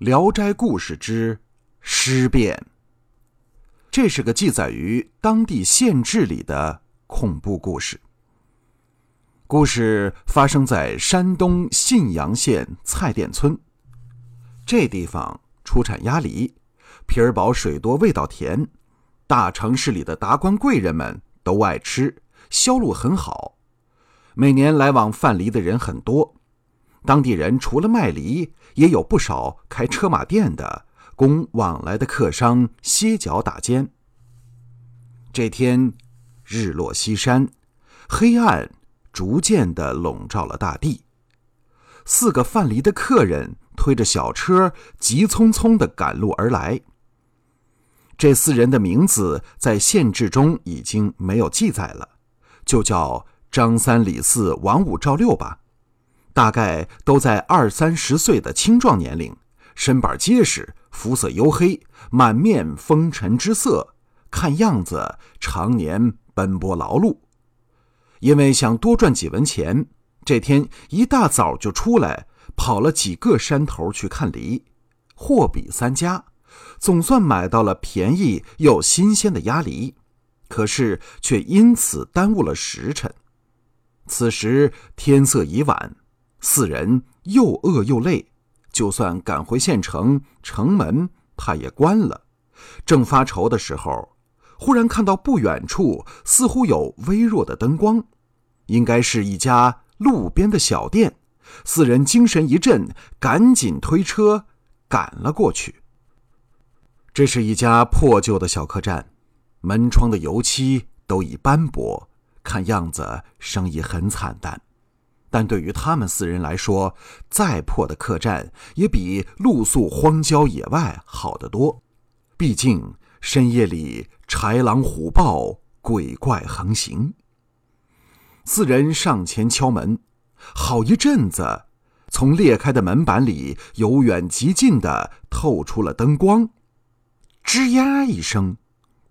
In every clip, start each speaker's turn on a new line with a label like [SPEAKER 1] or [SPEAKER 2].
[SPEAKER 1] 聊斋故事之尸变》。这是个记载于当地县志里的恐怖故事。故事发生在山东信阳县蔡店村。这地方出产鸭梨，皮儿薄、水多、味道甜，大城市里的达官贵人们都爱吃，销路很好。每年来往贩梨的人很多，当地人除了卖梨，也有不少开车马店的，供往来的客商歇脚打尖。这天，日落西山，黑暗逐渐的笼罩了大地。四个贩梨的客人推着小车，急匆匆的赶路而来。这四人的名字在县志中已经没有记载了，就叫。张三、李四、王五、赵六吧，大概都在二三十岁的青壮年龄，身板结实，肤色黝黑，满面风尘之色，看样子常年奔波劳碌。因为想多赚几文钱，这天一大早就出来，跑了几个山头去看梨，货比三家，总算买到了便宜又新鲜的鸭梨，可是却因此耽误了时辰。此时天色已晚，四人又饿又累，就算赶回县城，城门怕也关了。正发愁的时候，忽然看到不远处似乎有微弱的灯光，应该是一家路边的小店。四人精神一振，赶紧推车赶了过去。这是一家破旧的小客栈，门窗的油漆都已斑驳。看样子生意很惨淡，但对于他们四人来说，再破的客栈也比露宿荒郊野外好得多。毕竟深夜里豺狼虎豹、鬼怪横行。四人上前敲门，好一阵子，从裂开的门板里由远及近的透出了灯光。吱呀一声，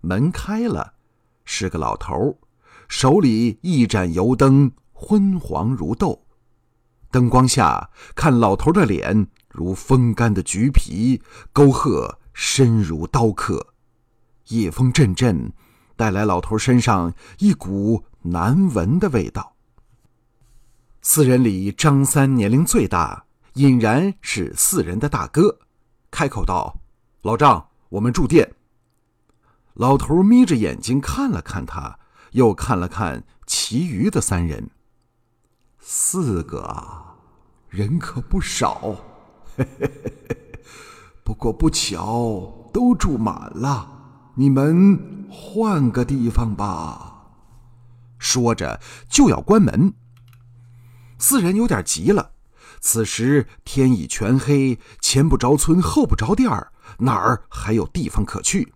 [SPEAKER 1] 门开了，是个老头。手里一盏油灯，昏黄如豆。灯光下看老头的脸，如风干的橘皮，沟壑深如刀刻。夜风阵阵，带来老头身上一股难闻的味道。四人里，张三年龄最大，隐然是四人的大哥，开口道：“老张，我们住店。”老头眯着眼睛看了看他。又看了看其余的三人，四个人可不少，嘿嘿嘿不过不巧都住满了。你们换个地方吧。说着就要关门。四人有点急了。此时天已全黑，前不着村后不着店儿，哪儿还有地方可去？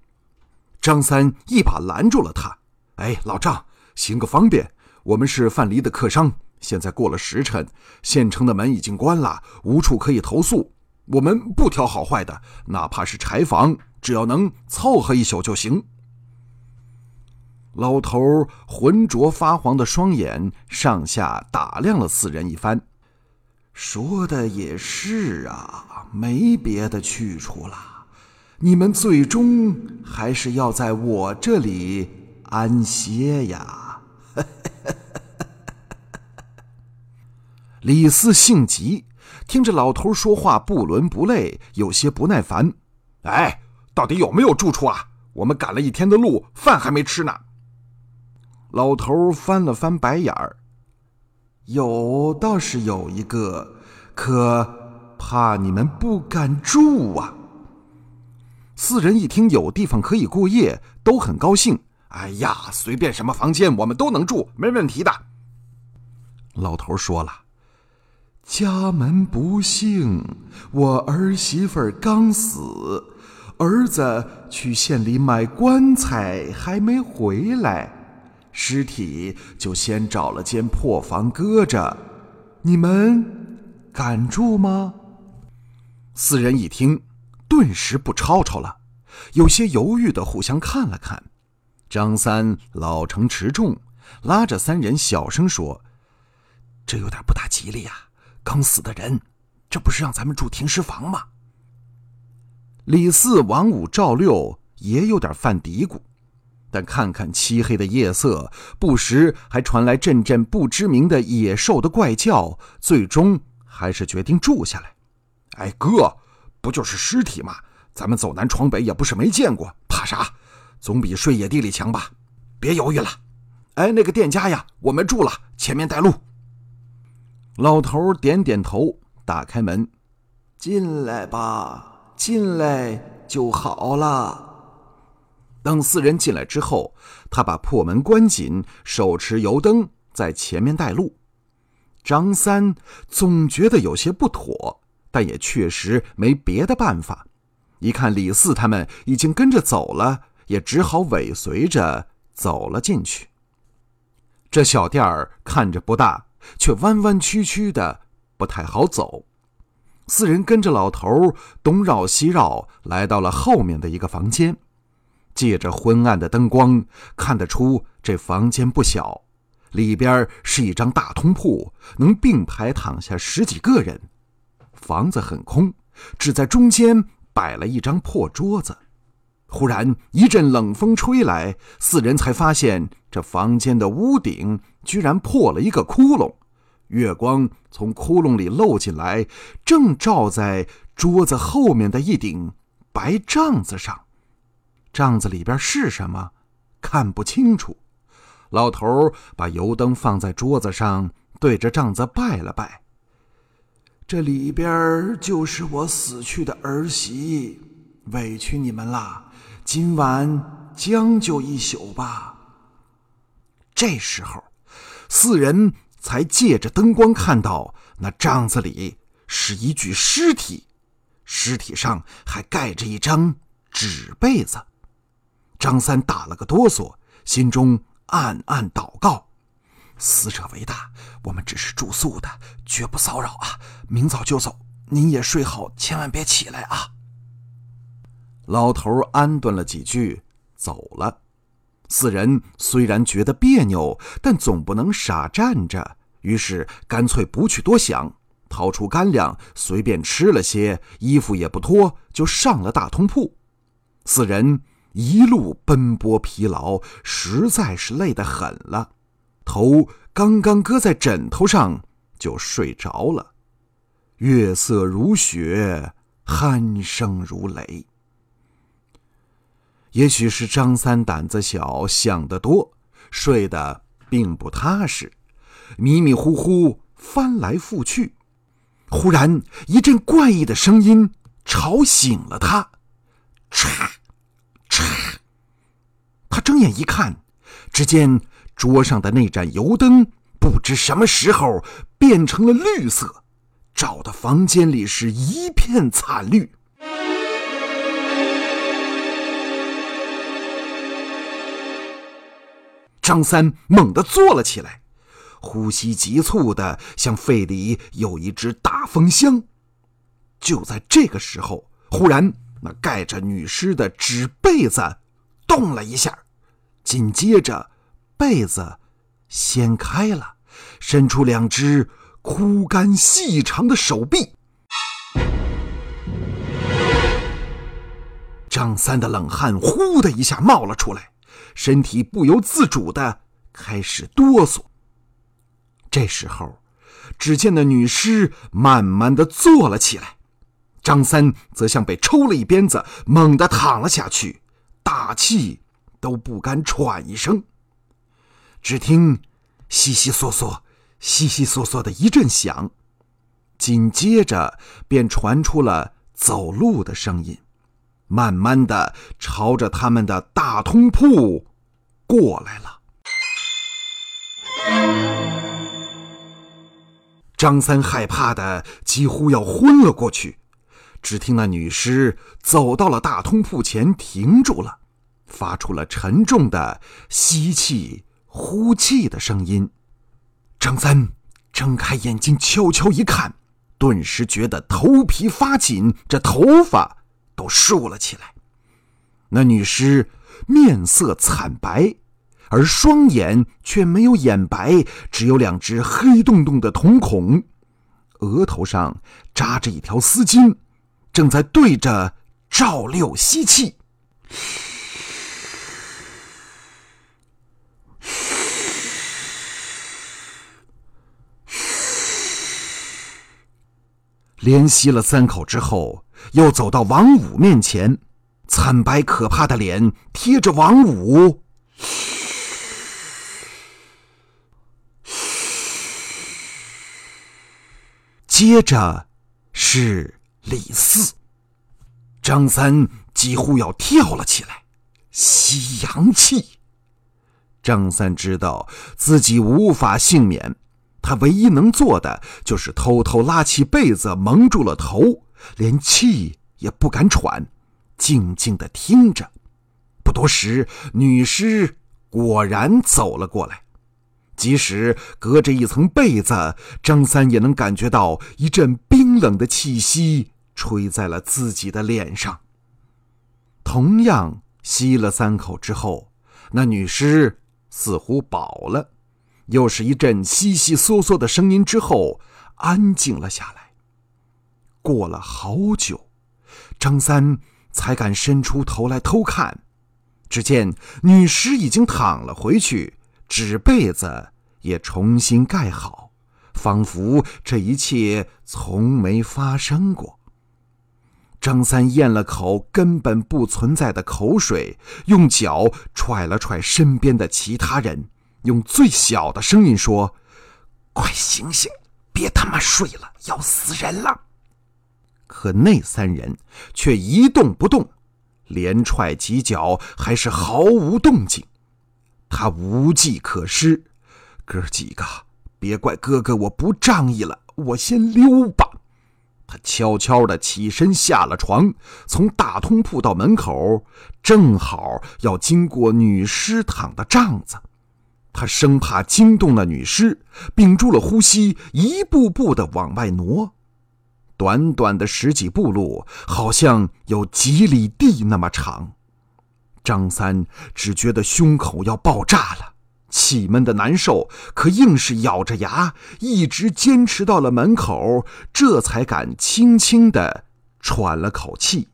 [SPEAKER 1] 张三一把拦住了他。哎，老张，行个方便，我们是范蠡的客商，现在过了时辰，县城的门已经关了，无处可以投宿。我们不挑好坏的，哪怕是柴房，只要能凑合一宿就行。老头浑浊发黄的双眼上下打量了四人一番，说的也是啊，没别的去处了，你们最终还是要在我这里。安歇呀！李四性急，听着老头说话不伦不类，有些不耐烦。哎，到底有没有住处啊？我们赶了一天的路，饭还没吃呢。老头翻了翻白眼儿，有倒是有一个，可怕你们不敢住啊。四人一听有地方可以过夜，都很高兴。哎呀，随便什么房间我们都能住，没问题的。老头说了：“家门不幸，我儿媳妇儿刚死，儿子去县里买棺材还没回来，尸体就先找了间破房搁着。你们敢住吗？”四人一听，顿时不吵吵了，有些犹豫的互相看了看。张三老成持重，拉着三人小声说：“这有点不大吉利呀！刚死的人，这不是让咱们住停尸房吗？”李四、王五、赵六也有点犯嘀咕，但看看漆黑的夜色，不时还传来阵阵不知名的野兽的怪叫，最终还是决定住下来。
[SPEAKER 2] 哎，哥，不就是尸体吗？咱们走南闯北也不是没见过，怕啥？总比睡野地里强吧？别犹豫了。哎，那个店家呀，我们住了，前面带路。
[SPEAKER 1] 老头点点头，打开门，
[SPEAKER 3] 进来吧，进来就好了。
[SPEAKER 1] 等四人进来之后，他把破门关紧，手持油灯在前面带路。张三总觉得有些不妥，但也确实没别的办法。一看李四他们已经跟着走了，也只好尾随着走了进去。这小店儿看着不大，却弯弯曲曲的，不太好走。四人跟着老头东绕西绕，来到了后面的一个房间。借着昏暗的灯光，看得出这房间不小，里边是一张大通铺，能并排躺下十几个人。房子很空，只在中间。摆了一张破桌子，忽然一阵冷风吹来，四人才发现这房间的屋顶居然破了一个窟窿，月光从窟窿里漏进来，正照在桌子后面的一顶白帐子上。帐子里边是什么？看不清楚。老头把油灯放在桌子上，对着帐子拜了拜。
[SPEAKER 3] 这里边就是我死去的儿媳，委屈你们了。今晚将就一宿吧。
[SPEAKER 1] 这时候，四人才借着灯光看到那帐子里是一具尸体，尸体上还盖着一张纸被子。张三打了个哆嗦，心中暗暗祷告。死者为大，我们只是住宿的，绝不骚扰啊！明早就走，您也睡好，千万别起来啊！老头安顿了几句，走了。四人虽然觉得别扭，但总不能傻站着，于是干脆不去多想，掏出干粮，随便吃了些，衣服也不脱，就上了大通铺。四人一路奔波疲劳，实在是累得很了。头刚刚搁在枕头上，就睡着了。月色如雪，鼾声如雷。也许是张三胆子小，想得多，睡得并不踏实，迷迷糊糊翻来覆去。忽然一阵怪异的声音吵醒了他，嚓嚓。他睁眼一看，只见。桌上的那盏油灯，不知什么时候变成了绿色，照的房间里是一片惨绿。张三猛地坐了起来，呼吸急促的，像肺里有一只大风箱。就在这个时候，忽然那盖着女尸的纸被子动了一下，紧接着。被子掀开了，伸出两只枯干细长的手臂。张三的冷汗呼的一下冒了出来，身体不由自主的开始哆嗦。这时候，只见那女尸慢慢的坐了起来，张三则像被抽了一鞭子，猛地躺了下去，大气都不敢喘一声。只听“悉悉嗦嗦、悉悉嗦嗦”的一阵响，紧接着便传出了走路的声音，慢慢的朝着他们的大通铺过来了。张三害怕的几乎要昏了过去。只听那女尸走到了大通铺前，停住了，发出了沉重的吸气。呼气的声音，张三睁开眼睛，悄悄一看，顿时觉得头皮发紧，这头发都竖了起来。那女尸面色惨白，而双眼却没有眼白，只有两只黑洞洞的瞳孔，额头上扎着一条丝巾，正在对着
[SPEAKER 2] 赵六吸气，连吸了三口之后，又走到王五面前，惨白可怕的脸贴着王五。接着是李四，张三几乎要跳了起来，吸阳气。张三知道自己无法幸免，他唯一能做的就是偷偷拉起被子蒙住了头，连气也不敢喘，静静的听着。不多时，女尸果然走了过来。即使隔着一层被子，张三也能感觉到一阵冰冷的气息吹在了自己的脸上。同样吸了三口之后，那女尸似乎饱了，又是一阵悉悉嗦嗦的声音之后，安静了下来。过了好久，张三才敢伸出头来偷看，只见女尸已经躺了回去。纸被子也重新盖好，仿佛这一切从没发生过。张三咽了口根本不存在的口水，用脚踹了踹身边的其他人，用最小的声音说：“快醒醒，别他妈睡了，要死人了！”可那三人却一动不动，连踹几脚还是毫无动静。他无计可施，哥几个，别怪哥哥我不仗义了，我先溜吧。他悄悄地起身下了床，从大通铺到门口，正好要经过女尸躺的帐子。他生怕惊动了女尸，屏住了呼吸，一步步地往外挪。短短的十几步路，好像有几里地那么长。张三只觉得胸口要爆炸了，气闷的难受，可硬是咬着牙，一直坚持到了门口，这才敢轻轻的喘了口气。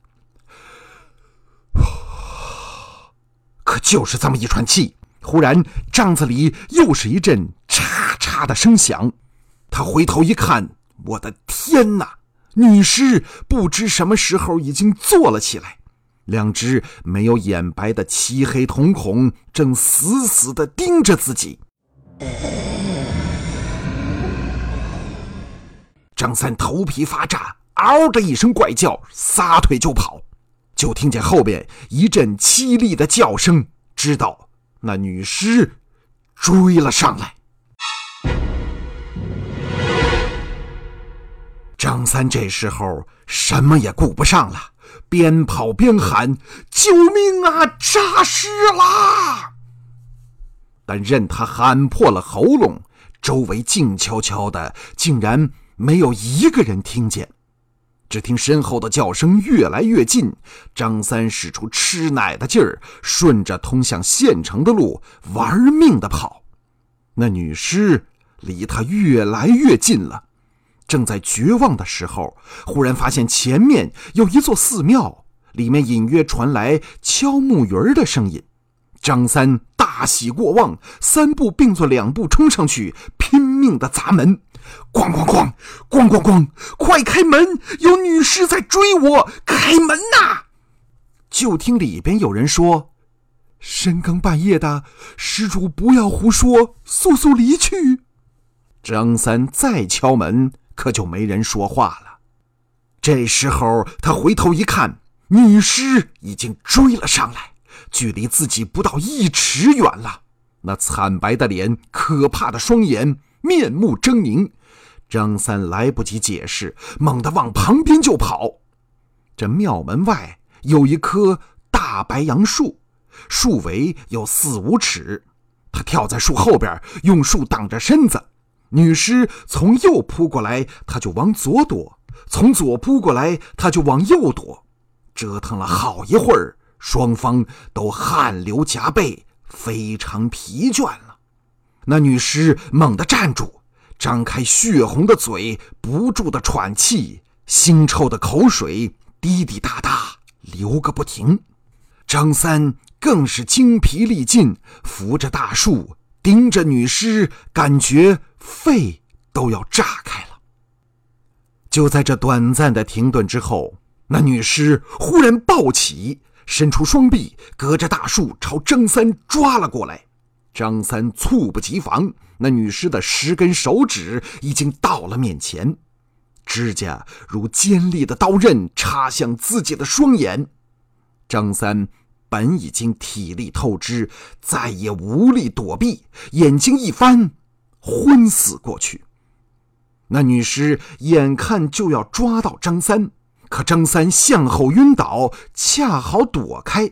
[SPEAKER 2] 可就是这么一喘气，忽然帐子里又是一阵嚓嚓的声响，他回头一看，我的天哪！女尸不知什么时候已经坐了起来。两只没有眼白的漆黑瞳孔正死死地盯着自己。张三头皮发炸，嗷的一声怪叫，撒腿就跑。就听见后边一阵凄厉的叫声，知道那女尸追了上来。张三这时候什么也顾不上了。边跑边喊：“救命啊！诈尸啦！”但任他喊破了喉咙，周围静悄悄的，竟然没有一个人听见。只听身后的叫声越来越近，张三使出吃奶的劲儿，顺着通向县城的路玩命的跑。那女尸离他越来越近了。正在绝望的时候，忽然发现前面有一座寺庙，里面隐约传来敲木鱼儿的声音。张三大喜过望，三步并作两步冲上去，拼命的砸门，咣咣咣，咣咣咣，快开门！有女尸在追我，开门呐！就听里边有人说：“深更半夜的，施主不要胡说，速速离去。”张三再敲门。可就没人说话了。这时候，他回头一看，女尸已经追了上来，距离自己不到一尺远了。那惨白的脸，可怕的双眼，面目狰狞。张三来不及解释，猛地往旁边就跑。这庙门外有一棵大白杨树，树围有四五尺。他跳在树后边，用树挡着身子。女尸从右扑过来，他就往左躲；从左扑过来，他就往右躲。折腾了好一会儿，双方都汗流浃背，非常疲倦了。那女尸猛地站住，张开血红的嘴，不住的喘气，腥臭的口水滴滴答答流个不停。张三更是精疲力尽，扶着大树，盯着女尸，感觉肺都要炸开了。就在这短暂的停顿之后，那女尸忽然暴起，伸出双臂，隔着大树朝张三抓了过来。张三猝不及防，那女尸的十根手指已经到了面前，指甲如尖利的刀刃插向自己的双眼。张三本已经体力透支，再也无力躲避，眼睛一翻，昏死过去。那女尸眼看就要抓到张三，可张三向后晕倒，恰好躲开。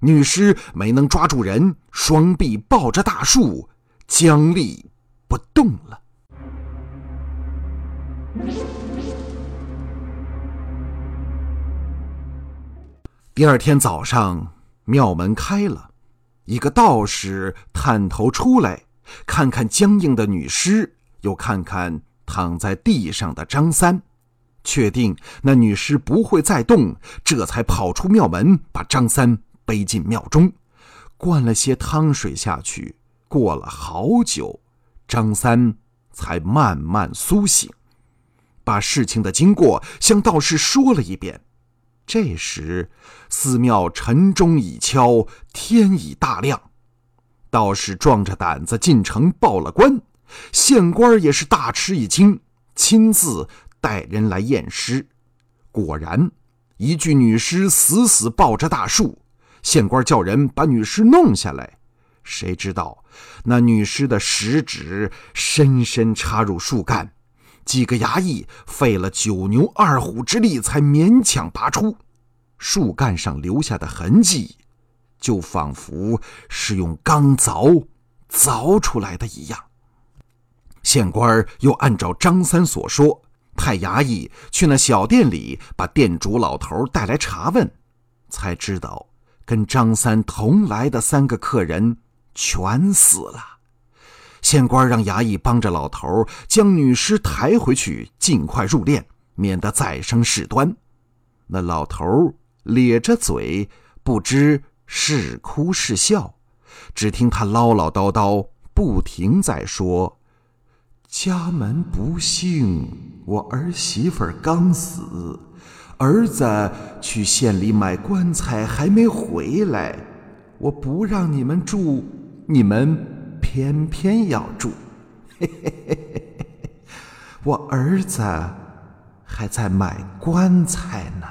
[SPEAKER 2] 女尸没能抓住人，双臂抱着大树，僵立不动了。第二天早上，庙门开了，一个道士探头出来，看看僵硬的女尸，又看看。躺在地上的张三，确定那女尸不会再动，这才跑出庙门，把张三背进庙中，灌了些汤水下去。过了好久，张三才慢慢苏醒，把事情的经过向道士说了一遍。这时，寺庙晨钟已敲，天已大亮，道士壮着胆子进城报了官。县官也是大吃一惊，亲自带人来验尸。果然，一具女尸死死抱着大树。县官叫人把女尸弄下来，谁知道那女尸的食指深深插入树干，几个衙役费了九牛二虎之力才勉强拔出。树干上留下的痕迹，就仿佛是用钢凿凿出来的一样。县官又按照张三所说，派衙役去那小店里把店主老头带来查问，才知道跟张三同来的三个客人全死了。县官让衙役帮着老头将女尸抬回去，尽快入殓，免得再生事端。那老头咧着嘴，不知是哭是笑，只听他唠唠叨叨，不停在说。家门不幸，我儿媳妇刚死，儿子去县里买棺材还没回来，我不让你们住，你们偏偏要住，嘿嘿嘿嘿嘿，我儿子还在买棺材呢。